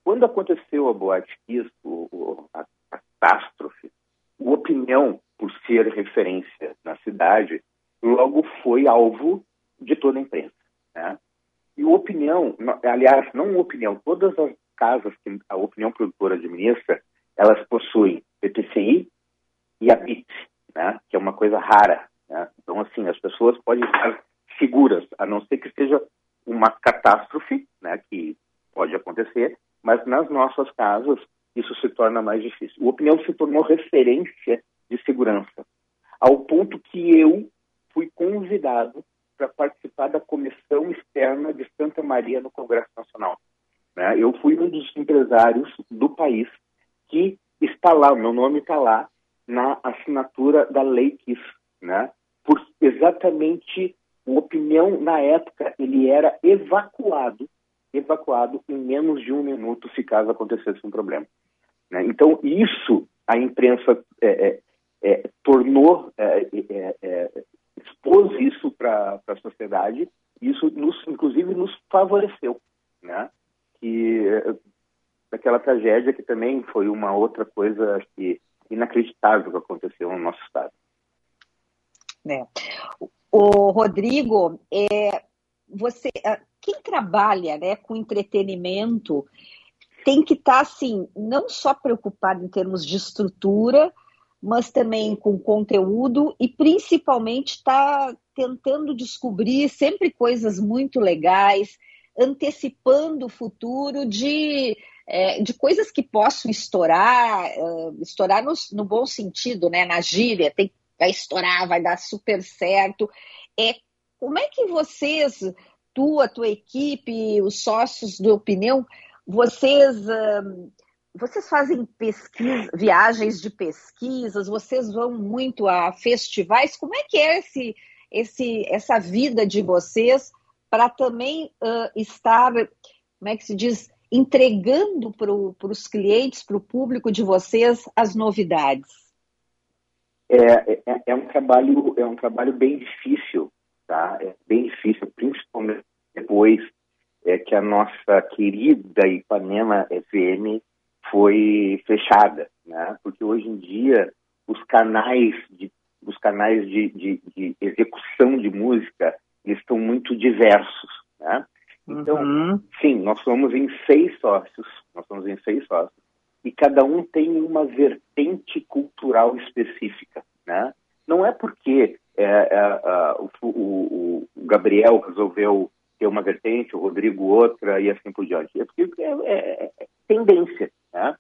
quando aconteceu a Boate Kiss, o, a, a catástrofe, o Opinião, por ser referência na cidade, logo foi alvo de toda a imprensa. Né? E Opinião, aliás, não Opinião, todas as casas que a Opinião Produtora administra, elas possuem PTCI e a PIT, né, que é uma coisa rara. Né? Então, assim, as pessoas podem estar seguras, a não ser que seja uma catástrofe, né, que pode acontecer, mas nas nossas casas isso se torna mais difícil. O Opinião se tornou referência de segurança, ao ponto que eu fui convidado para participar da comissão externa de Santa Maria no Congresso Nacional. Né? Eu fui um dos empresários do país que está lá, meu nome está lá, na assinatura da lei Kiss, né? Por exatamente a opinião na época ele era evacuado, evacuado em menos de um minuto se caso acontecesse um problema. Né? Então isso a imprensa é, é, é, tornou, é, é, é, expôs isso para a sociedade, isso nos, inclusive nos favoreceu, né? Que daquela tragédia que também foi uma outra coisa que inacreditável que aconteceu no nosso estado. É. O Rodrigo, é, você, quem trabalha, né, com entretenimento tem que estar tá, assim, não só preocupado em termos de estrutura, mas também com conteúdo e principalmente está tentando descobrir sempre coisas muito legais, antecipando o futuro de, é, de coisas que possam estourar, uh, estourar no, no, bom sentido, né? Na gíria, tem, vai estourar, vai dar super certo. É, como é que vocês, tu, a tua equipe, os sócios do Opinião, vocês uh, vocês fazem pesquisa, viagens de pesquisas, vocês vão muito a festivais. Como é que é esse, esse, essa vida de vocês para também uh, estar, como é que se diz, entregando para os clientes, para o público de vocês as novidades? É, é, é, um trabalho é um trabalho bem difícil, tá? É bem difícil, principalmente depois é que a nossa querida Ipanema FM foi fechada, né? Porque hoje em dia os canais de os canais de, de, de execução de música estão muito diversos, né? Então, uhum. sim, nós somos em seis sócios, nós somos em seis sócios e cada um tem uma vertente cultural específica, né? Não é porque é, é, o, o, o Gabriel resolveu ter uma vertente, o Rodrigo outra e assim por diante. É porque é, é, é tendência, né?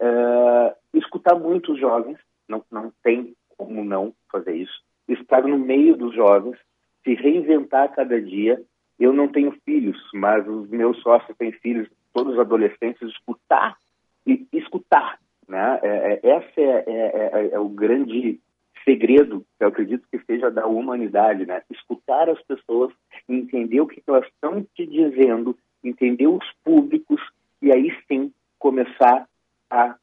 É, escutar muito os jovens, não, não tem como não fazer isso. Estar no meio dos jovens, se reinventar cada dia. Eu não tenho filhos, mas os meus sócios têm filhos, todos adolescentes, escutar e escutar. Né? É, é, esse é, é, é, o grande segredo, que eu acredito que seja da humanidade, né? Escutar as pessoas, entender o que elas estão te dizendo, entender os públicos e aí sim começar a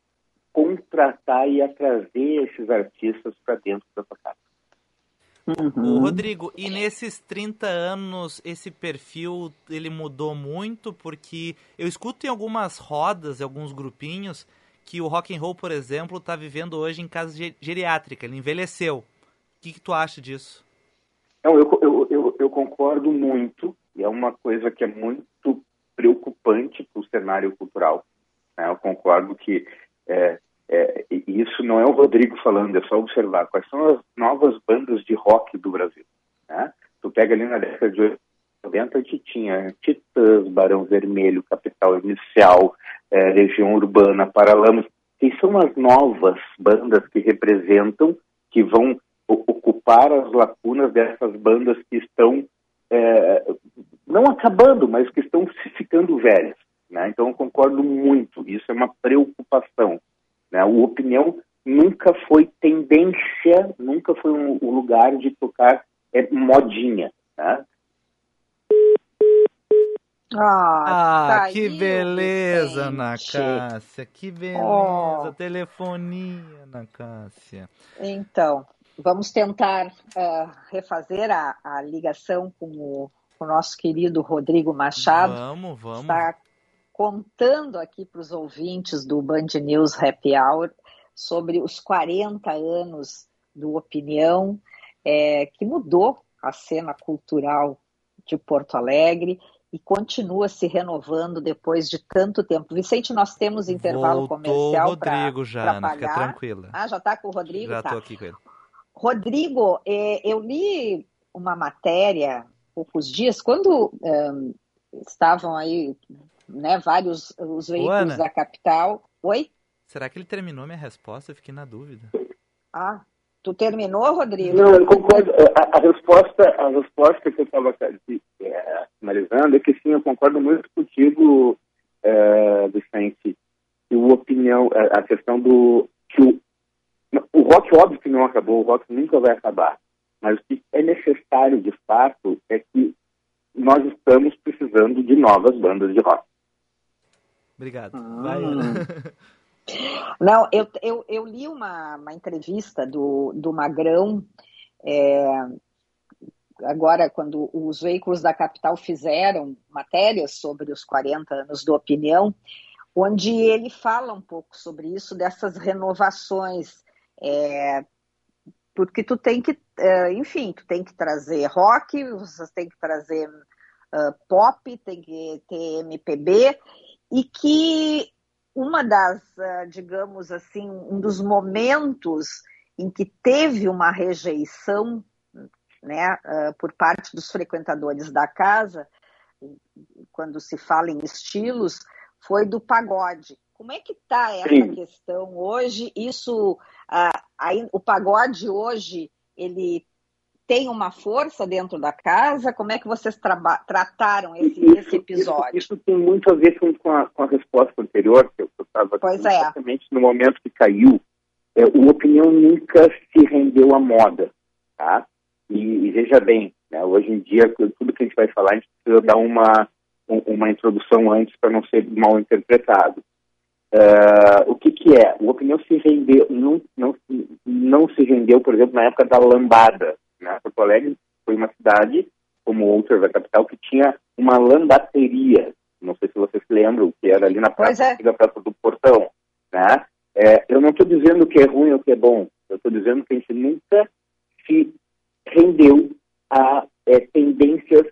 contratar e a trazer esses artistas para dentro da sua casa. Uhum. Rodrigo, e nesses 30 anos esse perfil ele mudou muito porque eu escuto em algumas rodas, em alguns grupinhos que o rock and roll, por exemplo, está vivendo hoje em casa geriátrica, ele envelheceu. O que, que tu acha disso? Não, eu, eu, eu, eu concordo muito e é uma coisa que é muito preocupante para o cenário cultural. Né? Eu concordo que é, é, isso não é o Rodrigo falando, é só observar quais são as novas bandas de rock do Brasil. Né? Tu pega ali na década de 80, que tinha Titãs, Barão Vermelho, Capital Inicial, é, Região Urbana, Paralamas. Quem são as novas bandas que representam, que vão ocupar as lacunas dessas bandas que estão é, não acabando, mas que estão ficando velhas. Né? Então, eu concordo muito, isso é uma preocupação. Né? O opinião nunca foi tendência, nunca foi um, um lugar de tocar é, modinha. Né? Ah, ah que beleza, Ana Cássia. Que beleza. Oh. Telefonia, Ana Cássia. Então, vamos tentar uh, refazer a, a ligação com o, com o, nosso querido Rodrigo Machado. Vamos, vamos. Está contando aqui para os ouvintes do Band News Happy Hour sobre os 40 anos do Opinião, é, que mudou a cena cultural de Porto Alegre e continua se renovando depois de tanto tempo. Vicente, nós temos intervalo Voltou comercial o Rodrigo já, Ana, fica tranquila. Ah, já está com o Rodrigo? Já estou tá. aqui com ele. Rodrigo, é, eu li uma matéria há poucos dias, quando estavam aí né, vários os veículos da capital. Oi? Será que ele terminou minha resposta? Eu fiquei na dúvida. Ah, tu terminou, Rodrigo? Não, eu concordo. A, a resposta, a resposta que eu estava é, analisando é que sim, eu concordo muito contigo, é, Vicente. E o opinião, a questão do que o, o rock, óbvio que não acabou, o rock nunca vai acabar. Mas o que é necessário, de fato, é que nós estamos precisando de novas bandas de rock. Obrigado. Ah. Vai, Ana. Não, eu, eu, eu li uma, uma entrevista do, do Magrão, é, agora, quando os veículos da capital fizeram matérias sobre os 40 anos do Opinião, onde ele fala um pouco sobre isso, dessas renovações, é, porque tu tem que, é, enfim, tu tem que trazer rock, você tem que trazer uh, pop, tem que ter MPB, e que uma das, uh, digamos assim, um dos momentos em que teve uma rejeição né, uh, por parte dos frequentadores da casa, quando se fala em estilos, foi do pagode. Como é que está essa Sim. questão hoje? Isso, uh, aí, o pagode hoje, ele tem uma força dentro da casa? Como é que vocês trataram esse, isso, esse episódio? Isso, isso, tem muito a ver com, com, a, com a resposta anterior, que eu estava pois é. exatamente no momento que caiu. É, o opinião nunca se rendeu à moda, tá? E, e veja bem, né, hoje em dia, tudo que a gente vai falar, a gente precisa dar uma, uma introdução antes para não ser mal interpretado. Uh, o que, que é? O opinião se rendeu, não, não, não se rendeu, por exemplo, na época da lambada. Né? Porto Alegre foi uma cidade, como outras da capital, que tinha uma lambateria. Não sei se vocês se lembram, que era ali na praça, é. na praça do Portão. Né? É, eu não estou dizendo que é ruim ou que é bom. Eu estou dizendo que a gente nunca se rendeu a é, tendências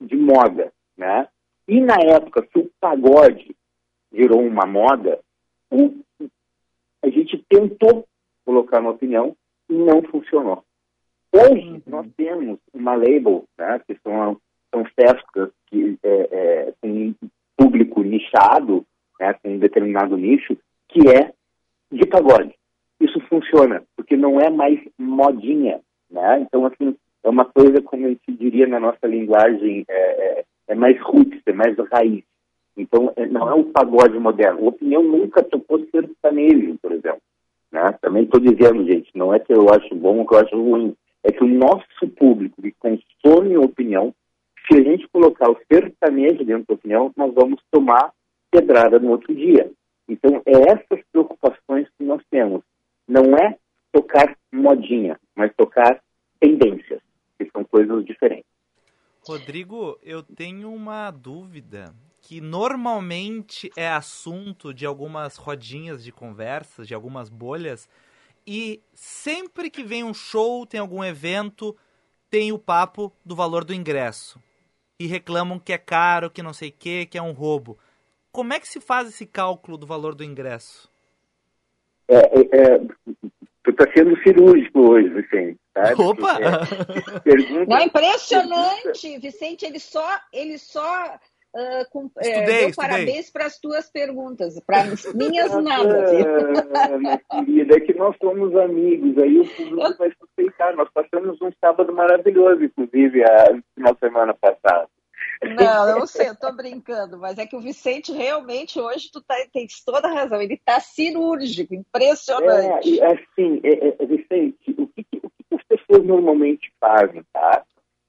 de moda, né? E na época que o pagode virou uma moda, o, a gente tentou colocar uma opinião e não funcionou. Hoje uhum. nós temos uma label, né, que são, são festas que, é, é, com um público nichado, né, com um determinado nicho, que é de pagode. Isso funciona, porque não é mais modinha, né? Então, assim, é uma coisa, como a gente diria na nossa linguagem, é, é, é mais roots, é mais raiz. Então, é, não é um pagode moderno. A opinião nunca tocou sertanejo, por exemplo. Né? Também estou dizendo, gente, não é que eu acho bom ou que eu acho ruim. É que o nosso público que consome opinião, se a gente colocar o sertanejo dentro da opinião, nós vamos tomar pedrada no outro dia. Então, é essas preocupações que nós temos. Não é tocar modinha, mas tocar tendências, que são coisas diferentes. Rodrigo, eu tenho uma dúvida que normalmente é assunto de algumas rodinhas de conversa, de algumas bolhas, e sempre que vem um show, tem algum evento, tem o papo do valor do ingresso. E reclamam que é caro, que não sei o que, que é um roubo. Como é que se faz esse cálculo do valor do ingresso? É, é, tu está sendo cirúrgico hoje, Vicente. Sabe? Opa! É, pergunta, Não, impressionante, pergunta... Vicente. Ele só, ele só uh, com, estudei, é, estudei. parabéns para as tuas perguntas, para as minhas nada. Ah, minha querida, é que nós somos amigos, aí o público vai suspeitar. Nós passamos um sábado maravilhoso, inclusive, a final semana passada. Não, eu não sei, eu tô brincando, mas é que o Vicente realmente hoje tu tá, tens toda a razão, ele tá cirúrgico, impressionante. É, assim, é, é, Vicente, o que, o que as pessoas normalmente fazem, tá?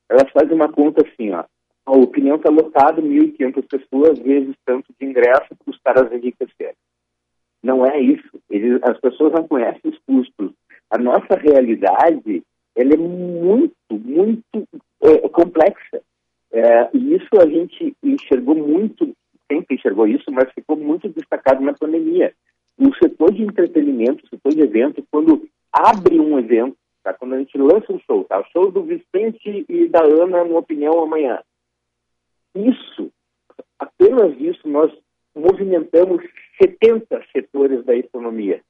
Elas fazem uma conta assim, ó, a opinião está lotada, 1.500 pessoas, vezes tanto de ingresso para os caras enriquecerem. Não é isso. Eles, as pessoas não conhecem os custos. A nossa realidade, ela é muito, muito é, complexa. É, e isso a gente enxergou muito, sempre enxergou isso, mas ficou muito destacado na pandemia. O setor de entretenimento, o setor de evento, quando abre um evento, tá? quando a gente lança um show, tá? o show do Vicente e da Ana, no Opinião, amanhã. Isso, apenas isso, nós movimentamos 70 setores da economia.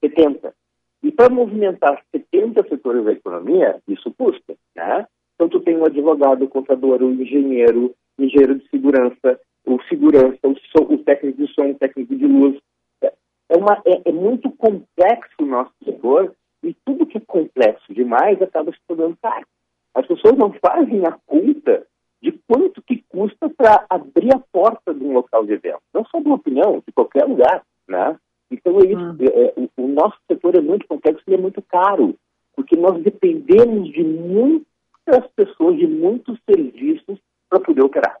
70. E para movimentar 70 setores da economia, isso custa, né? Então, tu tem um advogado, o contador, o engenheiro, o engenheiro de segurança, o segurança, o, som, o técnico de som, o técnico de luz. É, é, uma, é, é, muito complexo o nosso setor e tudo que é complexo demais acaba se tornando caro. As pessoas não fazem a conta de quanto que custa para abrir a porta de um local de evento. Não só de uma opinião, de qualquer lugar, né? Então, é isso. Uhum. É, o, o, nosso setor é muito complexo e é muito caro, porque nós dependemos de muitas pessoas, de muitos serviços para poder operar.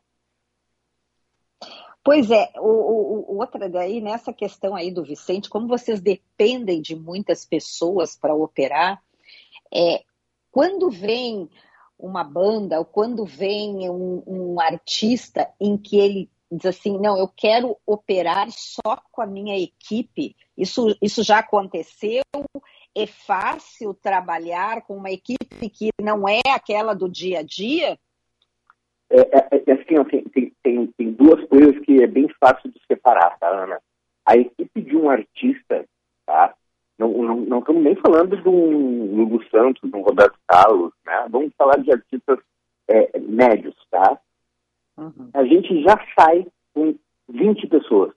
Pois é, o, o, outra daí, nessa questão aí do Vicente, como vocês dependem de muitas pessoas para operar, é, quando vem uma banda ou quando vem um, um, artista em que ele diz assim, não, eu quero operar só com a minha equipe, isso, isso já aconteceu? É fácil trabalhar com uma equipe que não é aquela do dia a dia? É, é, é assim, tem, tem, tem duas coisas que é bem fácil de separar, tá, Ana? A equipe de um artista, tá? Não, não, não estamos nem falando de um Lulu Santos, de um Roberto Carlos, né? Vamos falar de artistas é, médios, tá? Uhum. A gente já sai com 20 pessoas,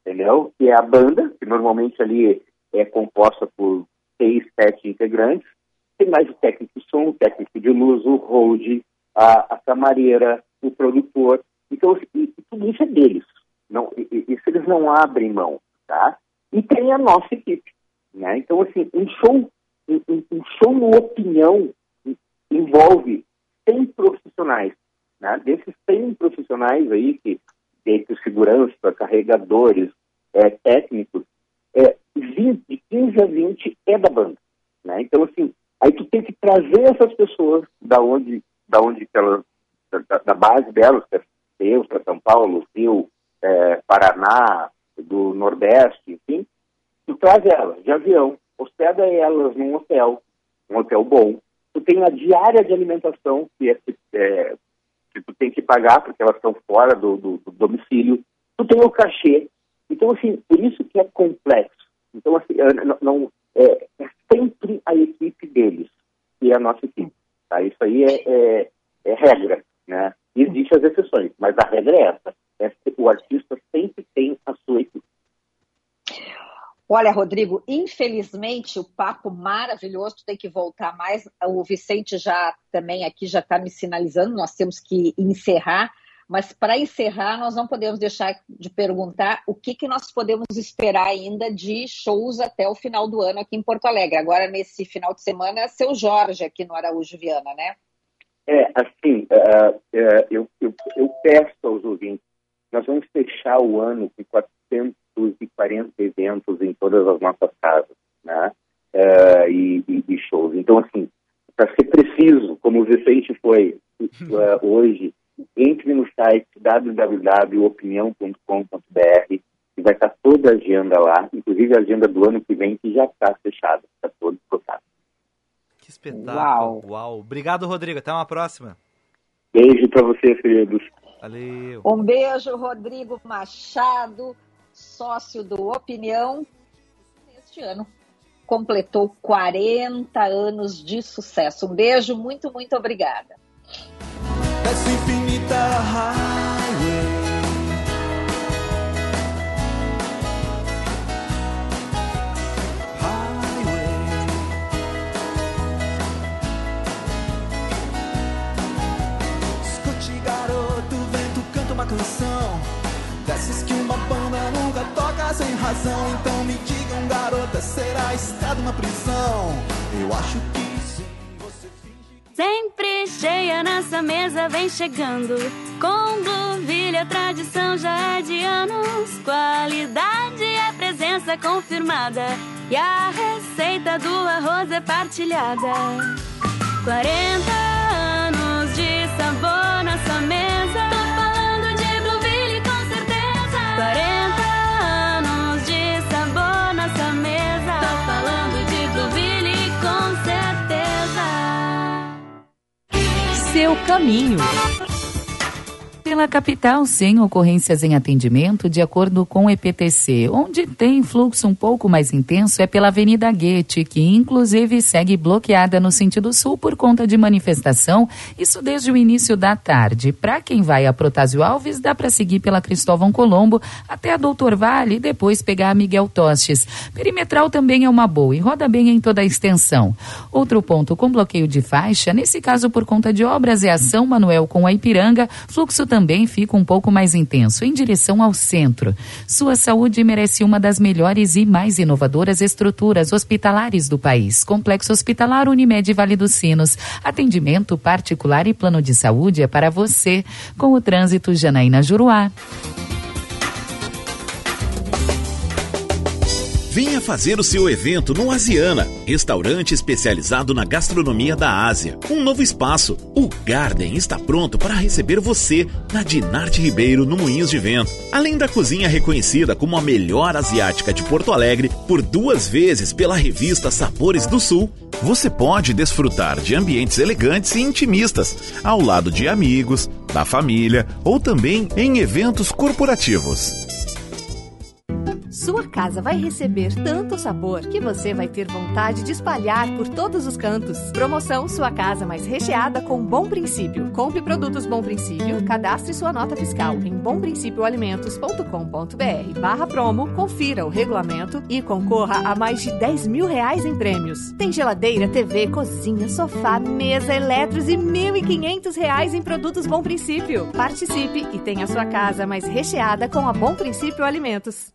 entendeu? Que é a banda, que normalmente ali é composta por seis, sete integrantes. Tem mais o técnico de som, o técnico de luz, o hold, a, a camareira, o produtor. Então, e, e tudo isso é deles. Não, e, isso eles não abrem mão, tá? E tem a nossa equipe. Né? Então, assim, um show, um, um show opinião envolve 100 profissionais. Né? Desses 100 profissionais aí, que entre segurança, carregadores, é, técnicos, é, 20, de 15 a 20 é da banda. Né? Então, assim, aí tu tem que trazer essas pessoas da onde, da onde elas, da, da base delas, que é Deus, para São Paulo, Rio, é, Paraná, do Nordeste, enfim, tu traz elas de avião, hospeda elas num hotel, um hotel bom. Tu tem a diária de alimentação, que, é, é que tu tem que pagar, porque elas estão fora do, do, do, domicílio. Tu tem o cachê. Então, assim, por isso que é complexo. Então, assim, não, não é, é, sempre a equipe deles, que é a nossa equipe. Tá? Isso aí é, é, é regra, né? Existem as exceções, mas a regra é essa. É, o artista sempre tem a sua equipe. Olha, Rodrigo, infelizmente o papo maravilhoso, tem que voltar mais. O Vicente já também aqui já está me sinalizando, nós temos que encerrar. Mas para encerrar, nós não podemos deixar de perguntar o que, que nós podemos esperar ainda de shows até o final do ano aqui em Porto Alegre. Agora, nesse final de semana, é seu Jorge aqui no Araújo Viana, né? É, assim, uh, uh, eu, eu, eu peço aos ouvintes, nós vamos fechar o ano com 400 240 eventos em todas as nossas casas, né? Uh, e, e, e, shows. Então, assim, para ser preciso, como o Vicente foi uh, hoje, entre no site www.opinião.com.br e vai estar toda a agenda lá, inclusive a agenda do ano que vem, que já está fechada, está todo esgotado. Que espetáculo! Uau. Uau! Obrigado, Rodrigo. Até uma próxima. Beijo para vocês, queridos. Valeu. Um beijo, Rodrigo Machado sócio do Opinião, neste ano completou 40 anos de sucesso. Um beijo, muito, muito obrigada. Essa infinita highway. Escute, garoto, vento canta uma canção dessas que uma banda nunca toca sem razão. Então me digam, garota, será estado uma prisão? Eu acho que sim, você finge. Sempre cheia nessa mesa vem chegando. Com Blueville a tradição já é de anos. Qualidade é presença confirmada. E a receita do arroz é partilhada. 40 anos de sabor nessa mesa. Seu caminho pela capital sem ocorrências em atendimento, de acordo com o EPTC. Onde tem fluxo um pouco mais intenso é pela Avenida Guete, que inclusive segue bloqueada no sentido sul por conta de manifestação, isso desde o início da tarde. Para quem vai a Protásio Alves, dá para seguir pela Cristóvão Colombo até a Doutor Vale e depois pegar a Miguel Tostes. Perimetral também é uma boa e roda bem em toda a extensão. Outro ponto com bloqueio de faixa, nesse caso por conta de obras, é a São Manuel com a Ipiranga, fluxo também também fica um pouco mais intenso, em direção ao centro. Sua saúde merece uma das melhores e mais inovadoras estruturas hospitalares do país. Complexo Hospitalar Unimed Vale dos Sinos. Atendimento particular e plano de saúde é para você. Com o trânsito Janaína Juruá. Venha fazer o seu evento no Asiana, restaurante especializado na gastronomia da Ásia. Um novo espaço, o Garden, está pronto para receber você na Dinarte Ribeiro, no Moinhos de Vento. Além da cozinha reconhecida como a melhor asiática de Porto Alegre por duas vezes pela revista Sabores do Sul, você pode desfrutar de ambientes elegantes e intimistas, ao lado de amigos, da família ou também em eventos corporativos. Sua casa vai receber tanto sabor que você vai ter vontade de espalhar por todos os cantos. Promoção Sua Casa Mais Recheada com Bom Princípio. Compre produtos Bom Princípio, cadastre sua nota fiscal em bomprincipioalimentos.com.br barra promo, confira o regulamento e concorra a mais de 10 mil reais em prêmios. Tem geladeira, TV, cozinha, sofá, mesa, eletros e 1.500 reais em produtos Bom Princípio. Participe e tenha sua casa mais recheada com a Bom Princípio Alimentos.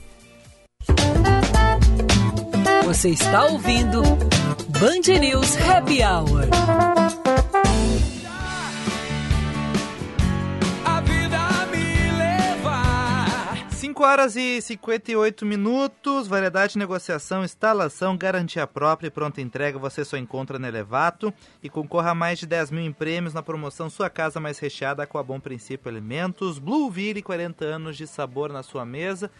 Você está ouvindo Band News Happy Hour. A vida me levar. 5 horas e 58 minutos. Variedade de negociação, instalação, garantia própria e pronta entrega você só encontra na Elevato. E concorra a mais de 10 mil em prêmios na promoção Sua Casa Mais Recheada com a Bom Princípio Alimentos. Blueville, 40 anos de sabor na sua mesa.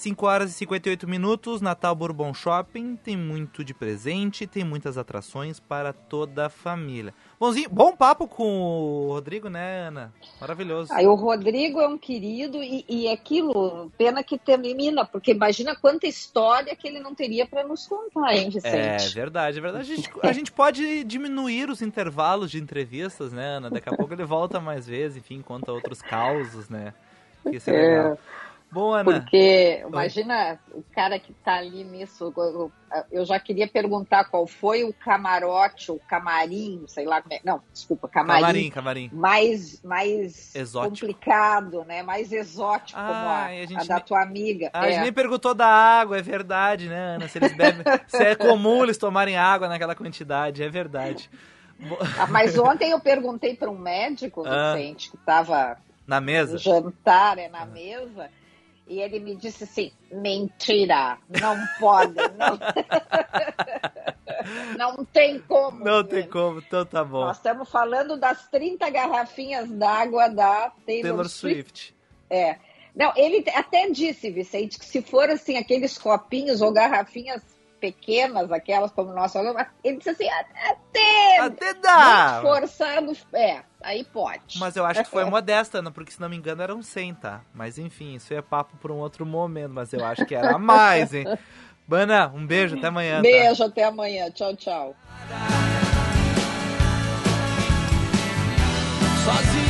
5 horas e 58 minutos, Natal Bourbon Shopping. Tem muito de presente, tem muitas atrações para toda a família. Bonzinho, bom papo com o Rodrigo, né, Ana? Maravilhoso. Aí o Rodrigo é um querido e, e aquilo, pena que termina, porque imagina quanta história que ele não teria para nos contar, hein, Vicente? É verdade, é verdade. A gente, a gente pode diminuir os intervalos de entrevistas, né, Ana? Daqui a pouco ele volta mais vezes, enfim, conta outros causos, né? Isso é, É. Bom, Ana. Porque, imagina o cara que tá ali nisso. eu- já queria perguntar qual foi o camarote, o camarim, sei lá como é. Não, desculpa, camarim. Camarim, camarim. Mais, mais Exótico. complicado, né? Mais exótico, como a, a a, da nem- tua amiga. Ah, A É. gente nem perguntou da água, é verdade, né, Ana? Se eles bebem. se é comum eles tomarem água naquela quantidade, é verdade. Ah, Mas ontem eu perguntei para um médico, Ah. Vicente, que estava Na mesa? no jantar, é na mesa, e ele me disse assim: mentira, não pode, não, não tem como. Não tem como, então tá bom. Nós estamos falando das 30 garrafinhas d'água da Taylor, Taylor Swift. Swift. É. Não, ele até disse, Vicente, que se for assim, aqueles copinhos ou garrafinhas pequenas, aquelas como nós falamos, ele disse assim, até, Até dá. forçado, é, aí pode. Mas eu acho que foi modesta, Ana, porque se não me engano eram 100, tá? Mas enfim, isso é papo por um outro momento, mas eu acho que era mais, hein? Bana, um beijo, até amanhã. tá? Beijo, até amanhã. Tchau, tchau. Sozinho